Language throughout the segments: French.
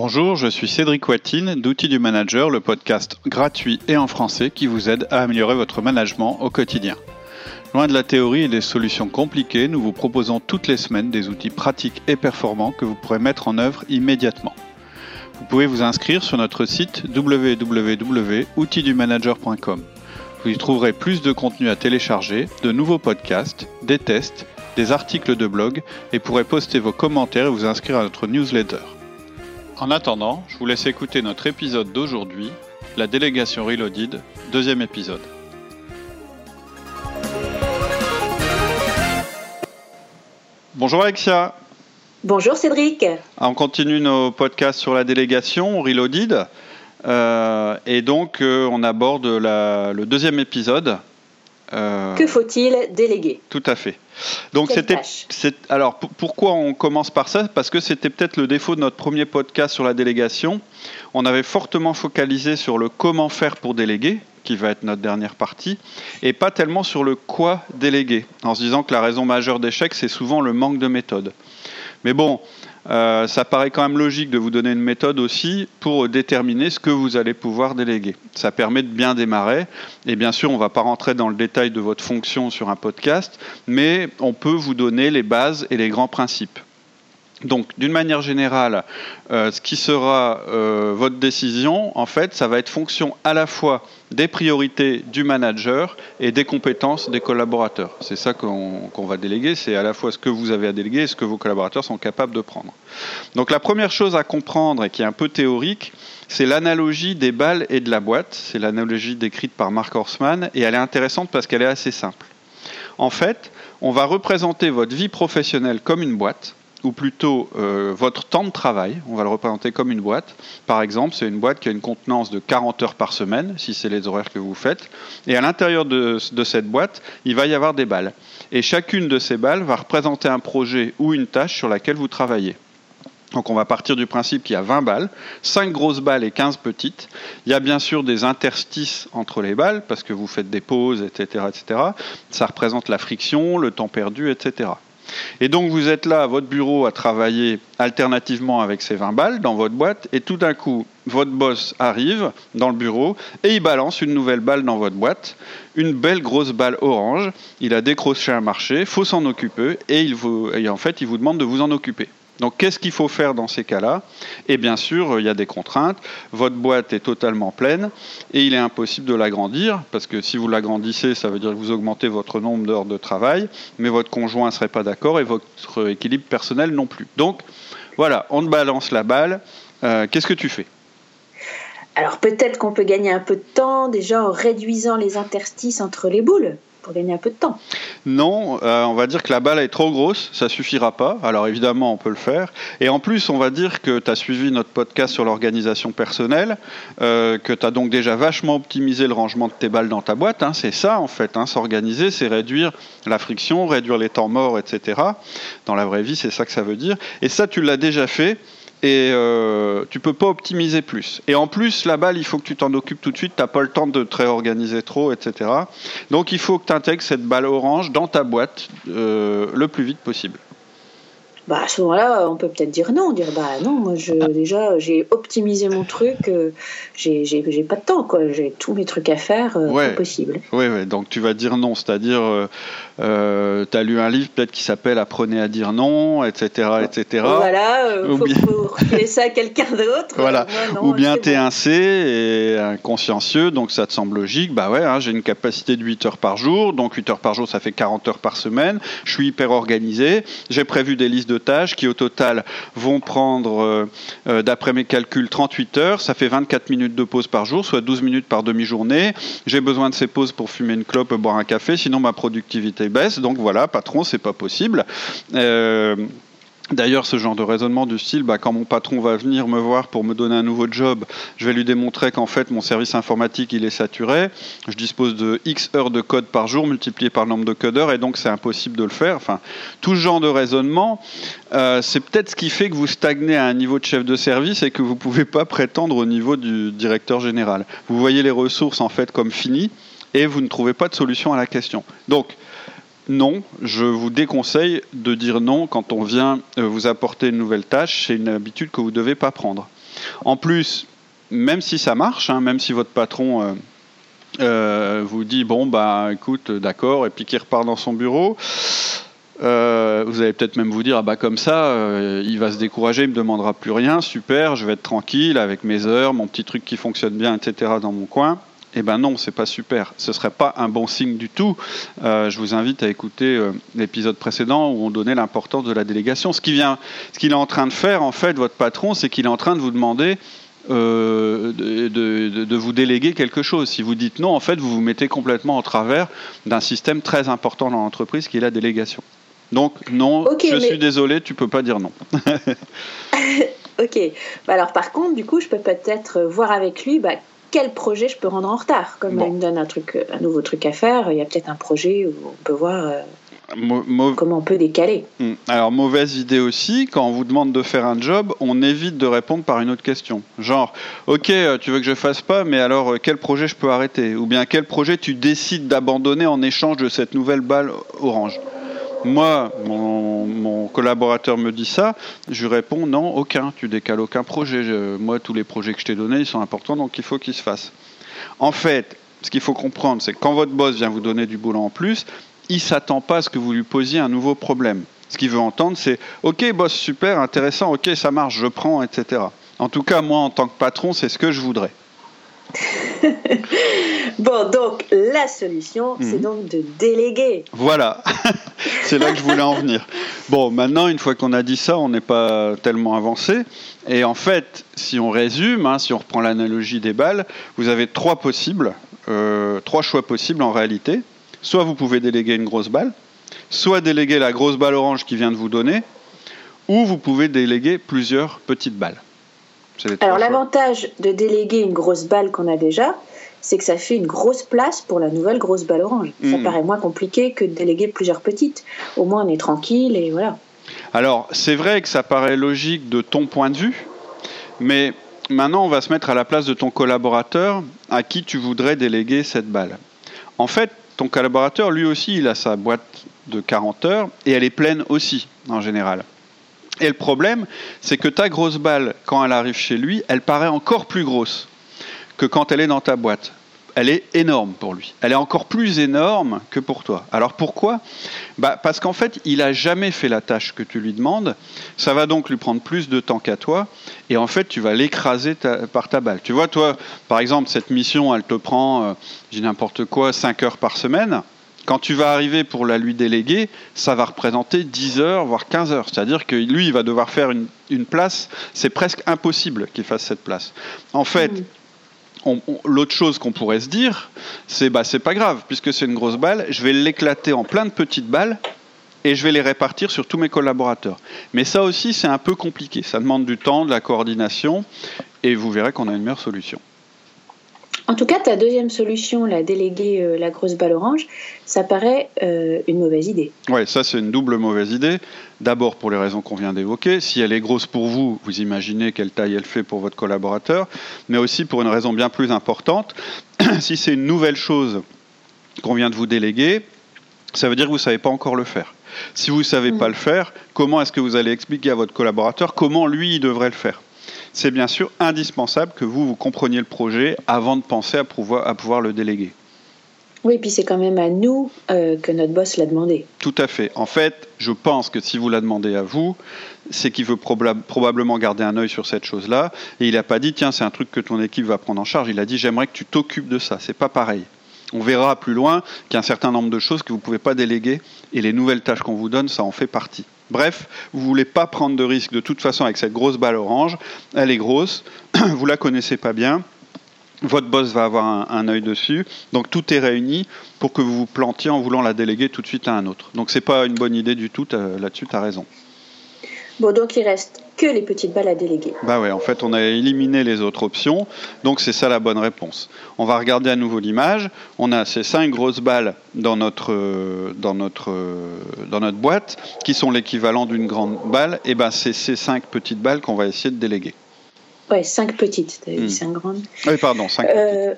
Bonjour, je suis Cédric Watine d'Outils du Manager, le podcast gratuit et en français qui vous aide à améliorer votre management au quotidien. Loin de la théorie et des solutions compliquées, nous vous proposons toutes les semaines des outils pratiques et performants que vous pourrez mettre en œuvre immédiatement. Vous pouvez vous inscrire sur notre site www.outildumanager.com. Vous y trouverez plus de contenu à télécharger, de nouveaux podcasts, des tests, des articles de blog et pourrez poster vos commentaires et vous inscrire à notre newsletter. En attendant, je vous laisse écouter notre épisode d'aujourd'hui, la délégation Reloaded, deuxième épisode. Bonjour Alexia. Bonjour Cédric. On continue nos podcasts sur la délégation Reloaded. Euh, et donc, euh, on aborde le deuxième épisode euh, que faut-il déléguer? Tout à fait. Donc c'était alors pourquoi on commence par ça? Parce que c'était peut-être le défaut de notre premier podcast sur la délégation. On avait fortement focalisé sur le comment faire pour déléguer, qui va être notre dernière partie, et pas tellement sur le quoi déléguer, en se disant que la raison majeure d'échec, c'est souvent le manque de méthode. Mais bon, euh, ça paraît quand même logique de vous donner une méthode aussi pour déterminer ce que vous allez pouvoir déléguer. Ça permet de bien démarrer. Et bien sûr, on ne va pas rentrer dans le détail de votre fonction sur un podcast, mais on peut vous donner les bases et les grands principes. Donc, d'une manière générale, euh, ce qui sera euh, votre décision, en fait, ça va être fonction à la fois des priorités du manager et des compétences des collaborateurs. C'est ça qu'on va déléguer, c'est à la fois ce que vous avez à déléguer et ce que vos collaborateurs sont capables de prendre. Donc, la première chose à comprendre et qui est un peu théorique, c'est l'analogie des balles et de la boîte. C'est l'analogie décrite par Mark Horstman et elle est intéressante parce qu'elle est assez simple. En fait, on va représenter votre vie professionnelle comme une boîte ou plutôt euh, votre temps de travail, on va le représenter comme une boîte. Par exemple, c'est une boîte qui a une contenance de 40 heures par semaine, si c'est les horaires que vous faites. Et à l'intérieur de, cette boîte, il va y avoir des balles. Et chacune de ces balles va représenter un projet ou une tâche sur laquelle vous travaillez. Donc on va partir du principe qu'il y a 20 balles, 5 grosses balles et 15 petites. Il y a bien sûr des interstices entre les balles, parce que vous faites des pauses, etc. etc. Ça représente la friction, le temps perdu, etc. Et donc vous êtes là à votre bureau à travailler alternativement avec ces 20 balles dans votre boîte, et tout d'un coup, votre boss arrive dans le bureau et il balance une nouvelle balle dans votre boîte, une belle grosse balle orange. Il a décroché un marché, faut s'en occuper, et, il vous, et en fait, il vous demande de vous en occuper. Donc qu'est-ce qu'il faut faire dans ces cas-là? Et bien sûr, il y a des contraintes. Votre boîte est totalement pleine et il est impossible de l'agrandir parce que si vous l'agrandissez, ça veut dire que vous augmentez votre nombre d'heures de travail, mais votre conjoint ne serait pas d'accord et votre équilibre personnel non plus. Donc voilà, on te balance la balle. Euh, qu'est-ce que tu fais? Alors peut-être qu'on peut gagner un peu de temps déjà en réduisant les interstices entre les boules gagner un peu de temps. Non, euh, on va dire que la balle est trop grosse, ça suffira pas. Alors évidemment, on peut le faire. Et en plus, on va dire que tu as suivi notre podcast sur l'organisation personnelle, euh, que tu as donc déjà vachement optimisé le rangement de tes balles dans ta boîte. Hein. c'est ça, en fait. Hein. S'organiser, c'est réduire la friction, réduire les temps morts, etc. Dans la vraie vie, c'est ça que ça veut dire. Et ça, tu l'as déjà fait et euh, tu peux pas optimiser plus. Et en plus, la balle, il faut que tu t'en occupes tout de suite, tu n'as pas le temps de te réorganiser trop, etc. Donc il faut que tu intègres cette balle orange dans ta boîte euh, le plus vite possible bah, à ce moment-là, on peut peut-être dire non, dire bah non, moi je, ah. déjà j'ai optimisé mon truc, euh, j'ai, j'ai, pas de temps, quoi, j'ai tous mes trucs à faire, euh, possible. Oui, ouais, donc tu vas dire non, c'est-à-dire euh, euh tu as lu un livre peut-être qui s'appelle Apprenez à dire non, etc. etc. Voilà, il faut, bien... ça à quelqu'un d'autre. Voilà. Ou bien tu es un C et un consciencieux, donc ça te semble logique, bah ouais, hein, j'ai une capacité de 8 heures par jour, donc 8 heures par jour ça fait 40 heures par semaine, je suis hyper organisé, j'ai prévu des listes de qui au total vont prendre, euh, euh, d'après mes calculs, 38 heures. Ça fait 24 minutes de pause par jour, soit 12 minutes par demi-journée. J'ai besoin de ces pauses pour fumer une clope, boire un café, sinon ma productivité baisse. Donc voilà, patron, c'est pas possible. Euh, D'ailleurs, ce genre de raisonnement du style, bah, quand mon patron va venir me voir pour me donner un nouveau job, je vais lui démontrer qu'en fait mon service informatique il est saturé. Je dispose de X heures de code par jour multiplié par le nombre de codeurs et donc c'est impossible de le faire. Enfin, tout ce genre de raisonnement, euh, c'est peut-être ce qui fait que vous stagnez à un niveau de chef de service et que vous ne pouvez pas prétendre au niveau du directeur général. Vous voyez les ressources en fait comme finies et vous ne trouvez pas de solution à la question. Donc, non, je vous déconseille de dire non quand on vient euh, vous apporter une nouvelle tâche. C'est une habitude que vous ne devez pas prendre. En plus, même si ça marche, hein, même si votre patron euh, euh, vous dit bon bah écoute d'accord et puis qu'il repart dans son bureau, vous allez peut-être même vous dire ah bah comme ça il va se décourager, il me demandera plus rien, super, je vais être tranquille avec mes heures, mon petit truc qui fonctionne bien, etc. dans mon coin. Eh ben non, c'est pas super. Ce serait pas un bon signe du tout. Euh, je vous invite à écouter euh, l'épisode précédent où on donnait l'importance de la délégation. Ce qu'il vient, ce qu'il est en train de faire, en fait, votre patron, c'est qu'il est en train de vous demander euh, de, vous déléguer quelque chose. Si vous dites non, en fait, vous vous mettez complètement en travers d'un système très important dans l'entreprise qui est la délégation. Donc non, je suis désolé, tu peux pas dire non. ok. Bah, alors par contre, du coup, je peux peut-être voir avec lui. Bah, quel projet je peux rendre en retard. Comme il me donne un, truc, un nouveau truc à faire, il y a peut-être un projet où on peut voir euh, comment on peut décaler. Hmm. Alors, mauvaise idée aussi, quand on vous demande de faire un job, on évite de répondre par une autre question. Genre, ok, euh, tu veux que je fasse pas, mais alors euh, quel projet je peux arrêter? Ou bien quel projet tu décides d'abandonner en échange de cette nouvelle balle orange? Moi, mon, collaborateur me dit ça, je réponds non, aucun, tu décales aucun projet. moi, tous les projets que je t'ai donnés, ils sont importants, donc il faut qu'ils se fassent. En fait, ce qu'il faut comprendre, c'est que quand votre boss vient vous donner du boulot en plus, il ne s'attend pas à ce que vous lui posiez un nouveau problème. Ce qu'il veut entendre, c'est OK, boss, super, intéressant, OK, ça marche, je prends, etc. En tout cas, moi, en tant que patron, c'est ce que je voudrais. bon, donc la solution, c'est mhm. donc de déléguer. Voilà, c'est là que je voulais en venir. Bon, maintenant, une fois qu'on a dit ça, on n'est pas tellement avancé. Et en fait, si on résume, hein, si on reprend l'analogie des balles, vous avez trois possibles, euh, trois choix possibles en réalité. Soit vous pouvez déléguer une grosse balle, soit déléguer la grosse balle orange qui vient de vous donner, ou vous pouvez déléguer plusieurs petites balles. Alors l'avantage de déléguer une grosse balle qu'on a déjà, c'est que ça fait une grosse place pour la nouvelle grosse balle orange. Ça hmm. paraît moins compliqué que de déléguer plusieurs petites. Au moins on est tranquille et voilà. Alors c'est vrai que ça paraît logique de ton point de vue, mais maintenant on va se mettre à la place de ton collaborateur à qui tu voudrais déléguer cette balle. En fait, ton collaborateur, lui aussi, il a sa boîte de 40 heures et elle est pleine aussi en général. Et le problème, c'est que ta grosse balle, quand elle arrive chez lui, elle paraît encore plus grosse que quand elle est dans ta boîte. Elle est énorme pour lui. Elle est encore plus énorme que pour toi. Alors pourquoi? Bah Parce qu'en fait, il n'a jamais fait la tâche que tu lui demandes. Ça va donc lui prendre plus de temps qu'à toi. Et en fait, tu vas l'écraser par ta balle. Tu vois, toi, par exemple, cette mission, elle te prend, euh, j'ai n'importe quoi, 5 heures par semaine. Quand tu vas arriver pour la lui déléguer, ça va représenter 10 heures, voire 15 heures. C'est-à-dire que lui, il va devoir faire une, place. C'est presque impossible qu'il fasse cette place. En fait, mm. l'autre chose qu'on pourrait se dire, c'est bah c'est pas grave, puisque c'est une grosse balle, je vais l'éclater en plein de petites balles et je vais les répartir sur tous mes collaborateurs. Mais ça aussi, c'est un peu compliqué. Ça demande du temps, de la coordination, et vous verrez qu'on a une meilleure solution. En tout cas, ta deuxième solution, la déléguer euh, la grosse balle orange, ça paraît euh, une mauvaise idée. Oui, ça c'est une double mauvaise idée. D'abord pour les raisons qu'on vient d'évoquer. Si elle est grosse pour vous, vous imaginez quelle taille elle fait pour votre collaborateur, mais aussi pour une raison bien plus importante. si c'est une nouvelle chose qu'on vient de vous déléguer, ça veut dire que vous ne savez pas encore le faire. Si vous ne savez pas mm. le faire, comment est-ce que vous allez expliquer à votre collaborateur comment lui il devrait le faire? C'est bien sûr indispensable que vous, vous compreniez le projet avant de penser à pouvoir, à pouvoir le déléguer. Oui, puis c'est quand même à nous euh, que notre boss l'a demandé. Tout à fait. En fait, je pense que si vous l'a demandé à vous, c'est qu'il veut probablement garder un œil sur cette chose-là. Et il n'a pas dit, tiens, c'est un truc que ton équipe va prendre en charge. Il a dit, j'aimerais que tu t'occupes de ça. C'est pas pareil. On verra plus loin qu'il y a un certain nombre de choses que vous ne pouvez pas déléguer. Et les nouvelles tâches qu'on vous donne, ça en fait partie. Bref, vous ne voulez pas prendre de risque de toute façon avec cette grosse balle orange. Elle est grosse, vous la connaissez pas bien. Votre boss va avoir un, œil dessus. Donc tout est réuni pour que vous vous plantiez en voulant la déléguer tout de suite à un autre. Donc c'est pas une bonne idée du tout. Là-dessus, tu as raison. Bon, donc il reste que les petites balles à déléguer. Bah ouais, en fait, on a éliminé les autres options, donc c'est ça la bonne réponse. On va regarder à nouveau l'image. On a ces cinq grosses balles dans notre, dans notre, dans notre boîte, qui sont l'équivalent d'une grande balle. Et ben, c'est ces cinq petites balles qu'on va essayer de déléguer. Ouais, cinq petites, tu hmm. cinq grandes. Oui, pardon, cinq euh,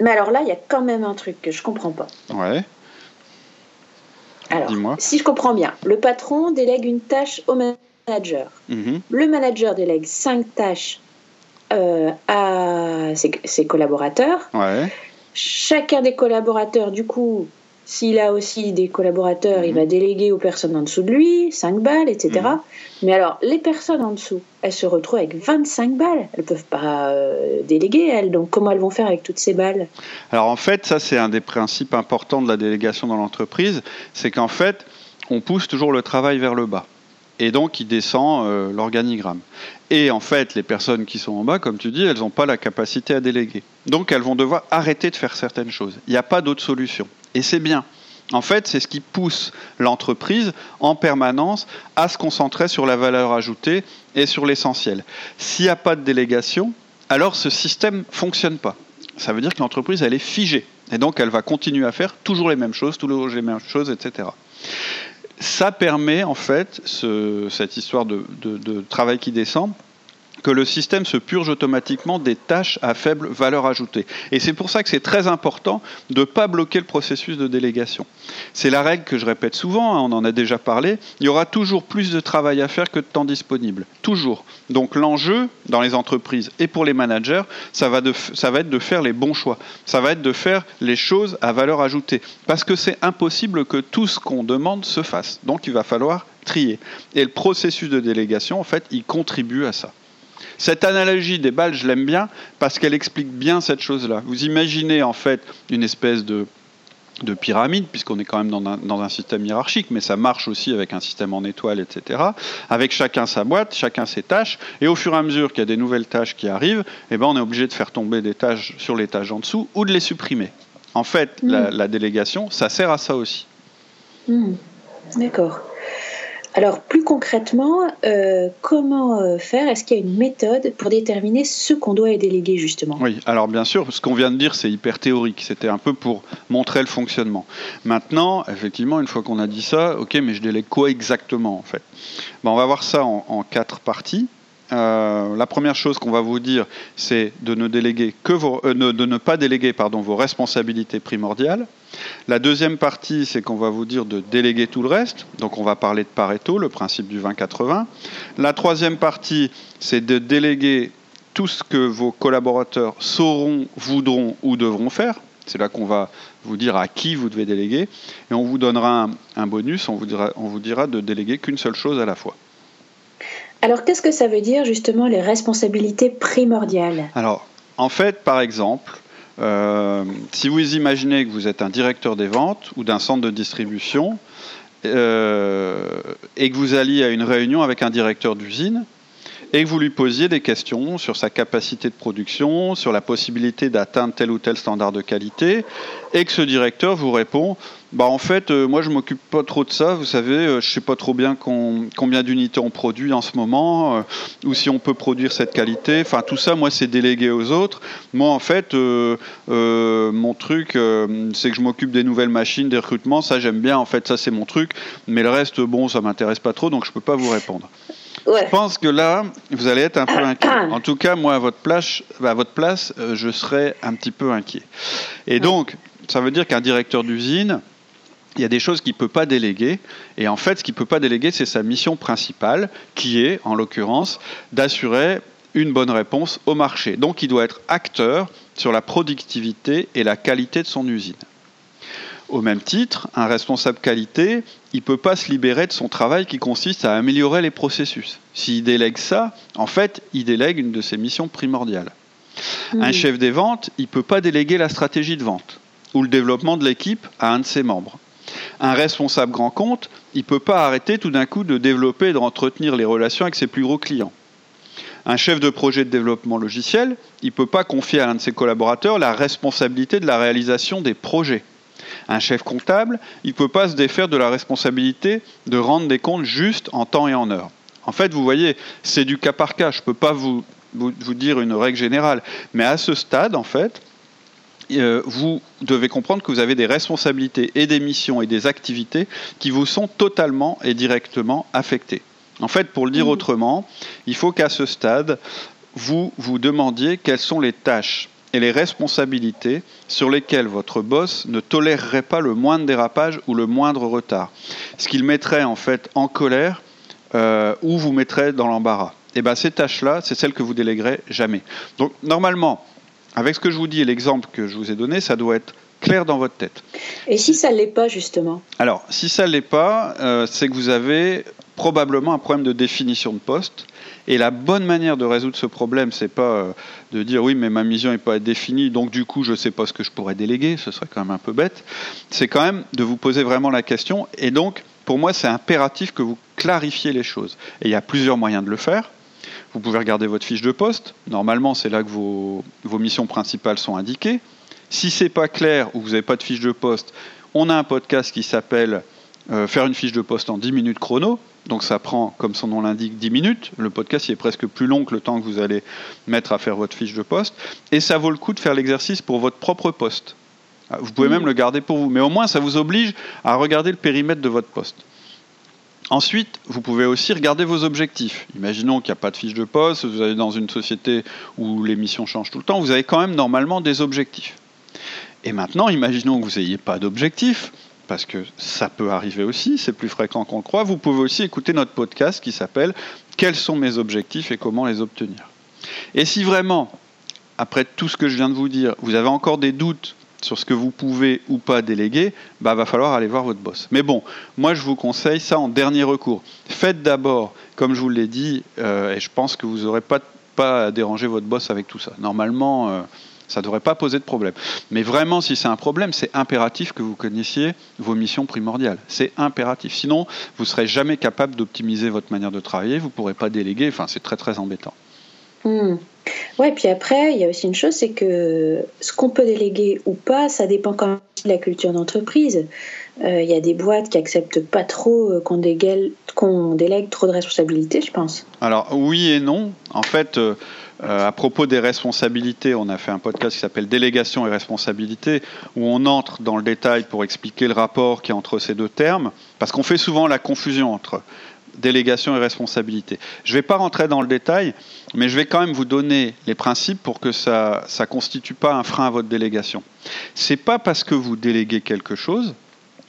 Mais alors là, il y a quand même un truc que je comprends pas. Ouais. dis-moi. Si je comprends bien, le patron délègue une tâche au manager. Mhm. Le manager délègue cinq tâches euh, à ses, collaborateurs. Chacun des collaborateurs, du coup, s'il a aussi des collaborateurs, il mhm. va déléguer aux personnes en dessous de lui, 5 balles, etc. Mhm. Mais alors, les personnes en dessous, elles se retrouvent avec 25 balles. Elles ne peuvent pas euh, déléguer, elles. Donc, comment elles vont faire avec toutes ces balles? Alors, en fait, ça, c'est un des principes importants de la délégation dans l'entreprise. C'est qu'en fait, on pousse toujours le travail vers le bas et donc il descend euh, l'organigramme. Et en fait, les personnes qui sont en bas, comme tu dis, elles n'ont pas la capacité à déléguer. Donc elles vont devoir arrêter de faire certaines choses. Il n'y a pas d'autre solution. Et c'est bien. En fait, c'est ce qui pousse l'entreprise en permanence à se concentrer sur la valeur ajoutée et sur l'essentiel. S'il n'y a pas de délégation, alors ce système ne fonctionne pas. Ça veut dire que l'entreprise, elle est figée. Et donc, elle va continuer à faire toujours les mêmes choses, toujours les mêmes choses, etc ça permet en fait, cette histoire de, travail qui descend, que le système se purge automatiquement des tâches à faible valeur ajoutée. Et c'est pour ça que c'est très important de ne pas bloquer le processus de délégation. C'est la règle que je répète souvent, hein, on en a déjà parlé, il y aura toujours plus de travail à faire que de temps disponible. Toujours. Donc l'enjeu dans les entreprises et pour les managers, ça va, ça va être de faire les bons choix. Ça va être de faire les choses à valeur ajoutée. Parce que c'est impossible que tout ce qu'on demande se fasse. Donc il va falloir trier. Et le processus de délégation, en fait, il contribue à ça. Cette analogie des balles, je l'aime bien parce qu'elle explique bien cette chose-là. Vous imaginez en fait une espèce de, pyramide, puisqu'on est quand même dans un, système hiérarchique, mais ça marche aussi avec un système en étoile, etc., avec chacun sa boîte, chacun ses tâches, et au fur et à mesure qu'il y a des nouvelles tâches qui arrivent, eh ben, on est obligé de faire tomber des tâches sur les tâches en dessous ou de les supprimer. En fait, la, mm. délégation, ça sert à ça aussi. Mm. D'accord. Alors plus concrètement, euh, comment euh, faire? Est-ce qu'il y a une méthode pour déterminer ce qu'on doit déléguer justement? Oui, alors bien sûr, ce qu'on vient de dire, c'est hyper théorique. C'était un peu pour montrer le fonctionnement. Maintenant, effectivement, une fois qu'on a dit ça, ok, mais je délègue quoi exactement en fait? Ben, On va voir ça en, quatre parties. Euh, la première chose qu'on va vous dire, c'est de ne déléguer que de ne pas déléguer vos responsabilités primordiales. La deuxième partie, c'est qu'on va vous dire de déléguer tout le reste. Donc on va parler de Pareto, le principe du 20-80. La troisième partie, c'est de déléguer tout ce que vos collaborateurs sauront, voudront ou devront faire. C'est là qu'on va vous dire à qui vous devez déléguer. Et on vous donnera un, bonus, on vous dira de déléguer qu'une seule chose à la fois. Alors qu'est-ce que ça veut dire justement les responsabilités primordiales? Alors en fait, par exemple, euh, si vous imaginez que vous êtes un directeur des ventes ou d'un centre de distribution euh, et que vous alliez à une réunion avec un directeur d'usine et que vous lui posiez des questions sur sa capacité de production, sur la possibilité d'atteindre tel ou tel standard de qualité, et que ce directeur vous répond bah en fait, euh, moi je m'occupe pas trop de ça. Vous savez, euh, je sais pas trop bien combien d'unités on produit en ce moment, euh, ou si on peut produire cette qualité. Enfin, tout ça, moi, c'est délégué aux autres. Moi, en fait, mon truc, c'est que je m'occupe des nouvelles machines, des recrutements. Ça, j'aime bien. En fait, ça, c'est mon truc. Mais le reste, bon, ça m'intéresse pas trop, donc je peux pas vous répondre. Je pense que là, vous allez être un peu inquiet. En tout cas, moi, à votre place, à votre place je serais un petit peu inquiet. Et donc, ça veut dire qu'un directeur d'usine, il y a des choses qu'il ne peut pas déléguer. Et en fait, ce qu'il ne peut pas déléguer, c'est sa mission principale, qui est, en l'occurrence, d'assurer une bonne réponse au marché. Donc il doit être acteur sur la productivité et la qualité de son usine. Au même titre, un responsable qualité, il ne peut pas se libérer de son travail qui consiste à améliorer les processus. S'il délègue ça, en fait, il délègue une de ses missions primordiales. Un chef des ventes, il ne peut pas déléguer la stratégie de vente ou le développement de l'équipe à un de ses membres un responsable grand compte, il ne peut pas arrêter tout d'un coup de développer et d'entretenir les relations avec ses plus gros clients. Un chef de projet de développement logiciel, il ne peut pas confier à l'un de ses collaborateurs la responsabilité de la réalisation des projets. Un chef comptable, il ne peut pas se défaire de la responsabilité de rendre des comptes justes en temps et en heure. En fait, vous voyez, c'est du cas par cas. Je ne peux pas vous, vous, vous dire une règle générale. Mais à ce stade, en fait, euh, vous devez comprendre que vous avez des responsabilités et des missions et des activités qui vous sont totalement et directement affectées. En fait, pour le dire mmh. autrement, il faut qu'à ce stade, vous vous demandiez quelles sont les tâches et les responsabilités sur lesquelles votre boss ne tolérerait pas le moindre dérapage ou le moindre retard. Ce qu'il mettrait en fait en colère euh, ou vous mettrait dans l'embarras. Et eh bien ces tâches-là, c'est celles que vous déléguerez jamais. Donc normalement, avec ce que je vous dis et l'exemple que je vous ai donné, ça doit être clair dans votre tête. Et si ça ne l'est pas, justement? Alors, si ça ne l'est pas, euh, c'est que vous avez probablement un problème de définition de poste. Et la bonne manière de résoudre ce problème, c'est pas euh, de dire oui, mais ma mission n'est pas définie, donc du coup, je ne sais pas ce que je pourrais déléguer, ce serait quand même un peu bête. C'est quand même de vous poser vraiment la question. Et donc, pour moi, c'est impératif que vous clarifiez les choses. Et il y a plusieurs moyens de le faire. Vous pouvez regarder votre fiche de poste. Normalement, c'est là que vos, missions principales sont indiquées. Si c'est pas clair ou vous n'avez pas de fiche de poste, on a un podcast qui s'appelle euh, Faire une fiche de poste en 10 minutes chrono. Donc ça prend, comme son nom l'indique, 10 minutes. Le podcast est presque plus long que le temps que vous allez mettre à faire votre fiche de poste. Et ça vaut le coup de faire l'exercice pour votre propre poste. Ah, vous pouvez même le garder pour vous. Mais au moins, ça vous oblige à regarder le périmètre de votre poste. Ensuite, vous pouvez aussi regarder vos objectifs. Imaginons qu'il n'y a pas de fiche de poste, vous allez dans une société où les missions changent tout le temps, vous avez quand même normalement des objectifs. Et maintenant, imaginons que vous n'ayez pas d'objectif, parce que ça peut arriver aussi, c'est plus fréquent qu'on le croit. Vous pouvez aussi écouter notre podcast qui s'appelle Quels sont mes objectifs et comment les obtenir? Et si vraiment, après tout ce que je viens de vous dire, vous avez encore des doutes sur ce que vous pouvez ou pas déléguer, bah va falloir aller voir votre boss. Mais bon, moi je vous conseille ça en dernier recours. Faites d'abord, comme je vous l'ai dit, euh, et je pense que vous n'aurez pas, pas à déranger votre boss avec tout ça. Normalement, euh, ça ne devrait pas poser de problème. Mais vraiment, si c'est un problème, c'est impératif que vous connaissiez vos missions primordiales. C'est impératif. Sinon, vous ne serez jamais capable d'optimiser votre manière de travailler, vous ne pourrez pas déléguer, enfin, c'est très très embêtant. Hmm. Ouais, puis après, il y a aussi une chose, c'est que ce qu'on peut déléguer ou pas, ça dépend quand même de la culture d'entreprise. Euh, il y a des boîtes qui acceptent pas trop euh, qu'on délègue, trop de responsabilités, je pense. Alors oui et non. En fait, euh, euh, à propos des responsabilités, on a fait un podcast qui s'appelle Délégation et responsabilité, où on entre dans le détail pour expliquer le rapport qui est entre ces deux termes, parce qu'on fait souvent la confusion entre délégation et responsabilité. Je ne vais pas rentrer dans le détail, mais je vais quand même vous donner les principes pour que ça ne constitue pas un frein à votre délégation. Ce n'est pas parce que vous déléguez quelque chose,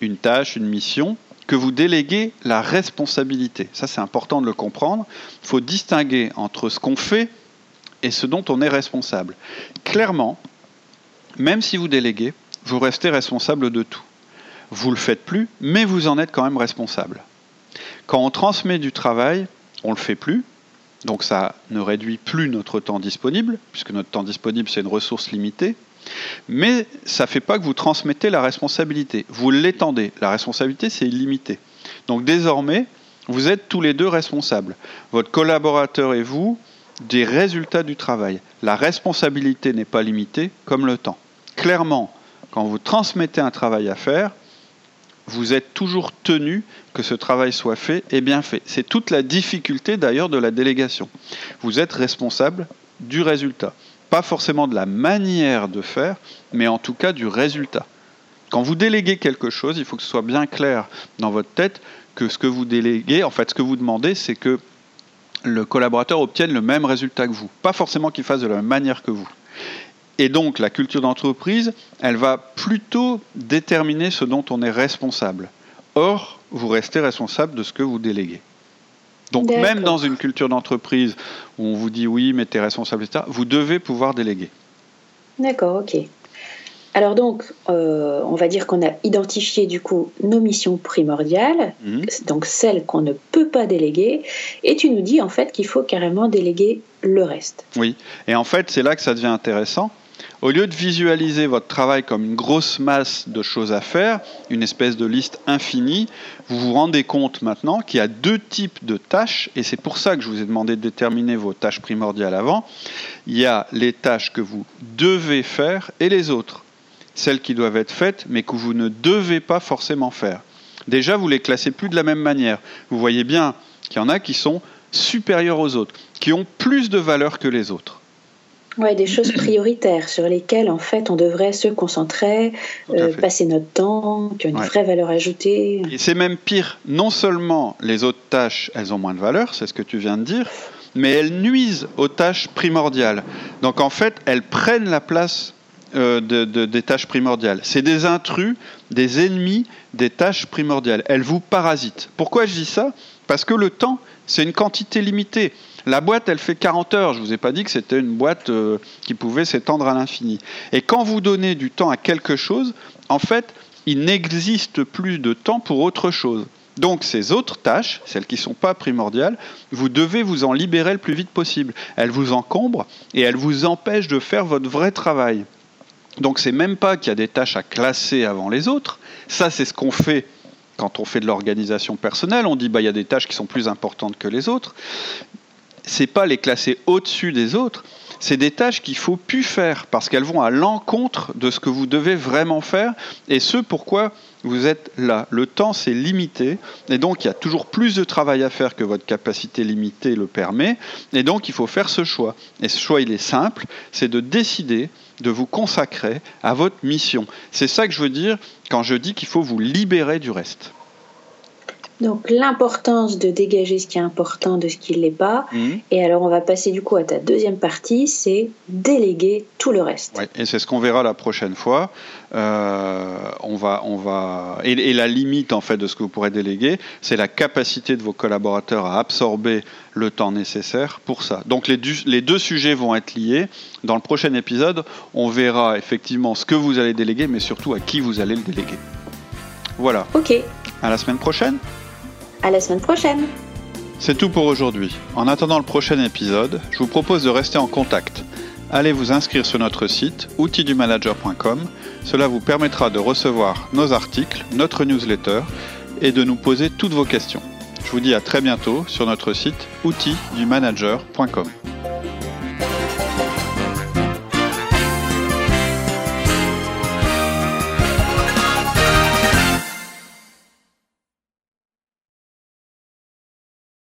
une tâche, une mission, que vous déléguez la responsabilité. Ça, c'est important de le comprendre. Il faut distinguer entre ce qu'on fait et ce dont on est responsable. Clairement, même si vous déléguez, vous restez responsable de tout. Vous ne le faites plus, mais vous en êtes quand même responsable. Quand on transmet du travail, on ne le fait plus, donc ça ne réduit plus notre temps disponible, puisque notre temps disponible c'est une ressource limitée, mais ça ne fait pas que vous transmettez la responsabilité, vous l'étendez. La responsabilité c'est illimité. Donc désormais, vous êtes tous les deux responsables. Votre collaborateur et vous, des résultats du travail. La responsabilité n'est pas limitée comme le temps. Clairement, quand vous transmettez un travail à faire, vous êtes toujours tenu que ce travail soit fait et bien fait. C'est toute la difficulté d'ailleurs de la délégation. Vous êtes responsable du résultat. Pas forcément de la manière de faire, mais en tout cas du résultat. Quand vous déléguez quelque chose, il faut que ce soit bien clair dans votre tête que ce que vous déléguez, en fait ce que vous demandez, c'est que le collaborateur obtienne le même résultat que vous. Pas forcément qu'il fasse de la même manière que vous. Et donc la culture d'entreprise, elle va plutôt déterminer ce dont on est responsable. Or, vous restez responsable de ce que vous déléguez. Donc même dans une culture d'entreprise où on vous dit oui, mais tu es responsable, etc., vous devez pouvoir déléguer. D'accord, ok. Alors donc, euh, on va dire qu'on a identifié du coup nos missions primordiales, mhm. donc celles qu'on ne peut pas déléguer, et tu nous dis en fait qu'il faut carrément déléguer le reste. Oui, et en fait c'est là que ça devient intéressant. Au lieu de visualiser votre travail comme une grosse masse de choses à faire, une espèce de liste infinie, vous vous rendez compte maintenant qu'il y a deux types de tâches, et c'est pour ça que je vous ai demandé de déterminer vos tâches primordiales avant. Il y a les tâches que vous devez faire et les autres celles qui doivent être faites, mais que vous ne devez pas forcément faire. Déjà, vous les classez plus de la même manière. Vous voyez bien qu'il y en a qui sont supérieures aux autres, qui ont plus de valeur que les autres. Oui, des choses prioritaires sur lesquelles en fait on devrait se concentrer, euh, passer notre temps, qui ont une vraie valeur ajoutée. Et c'est même pire. Non seulement les autres tâches, elles ont moins de valeur, c'est ce que tu viens de dire, mais elles nuisent aux tâches primordiales. Donc en fait, elles prennent la place euh, des tâches primordiales. C'est des intrus, des ennemis des tâches primordiales. Elles vous parasitent. Pourquoi je dis ça? Parce que le temps, c'est une quantité limitée. La boîte, elle fait 40 heures. Je ne vous ai pas dit que c'était une boîte euh, qui pouvait s'étendre à l'infini. Et quand vous donnez du temps à quelque chose, en fait, il n'existe plus de temps pour autre chose. Donc ces autres tâches, celles qui ne sont pas primordiales, vous devez vous en libérer le plus vite possible. Elles vous encombrent et elles vous empêchent de faire votre vrai travail. Donc c'est même pas qu'il y a des tâches à classer avant les autres. Ça, c'est ce qu'on fait quand on fait de l'organisation personnelle. On dit bah il y a des tâches qui sont plus importantes que les autres. C'est pas les classer au-dessus des autres. C'est des tâches qu'il faut plus faire parce qu'elles vont à l'encontre de ce que vous devez vraiment faire et ce pourquoi vous êtes là. Le temps, c'est limité, et donc il y a toujours plus de travail à faire que votre capacité limitée le permet, et donc il faut faire ce choix. Et ce choix, il est simple, c'est de décider de vous consacrer à votre mission. C'est ça que je veux dire quand je dis qu'il faut vous libérer du reste. Donc l'importance de dégager ce qui est important de ce qui ne l'est pas. Mhm. Et alors on va passer du coup à ta deuxième partie, c'est déléguer tout le reste. Et c'est ce qu'on verra la prochaine fois. Euh, on va, on va, et, la limite en fait de ce que vous pourrez déléguer, c'est la capacité de vos collaborateurs à absorber le temps nécessaire pour ça. Donc les, les deux sujets vont être liés. Dans le prochain épisode, on verra effectivement ce que vous allez déléguer, mais surtout à qui vous allez le déléguer. Voilà. Ok. À la semaine prochaine. À la semaine prochaine. C'est tout pour aujourd'hui. En attendant le prochain épisode, je vous propose de rester en contact. Allez vous inscrire sur notre site outildumanager.com cela vous permettra de recevoir nos articles, notre newsletter et de nous poser toutes vos questions. Je vous dis à très bientôt sur notre site outildumanager.com.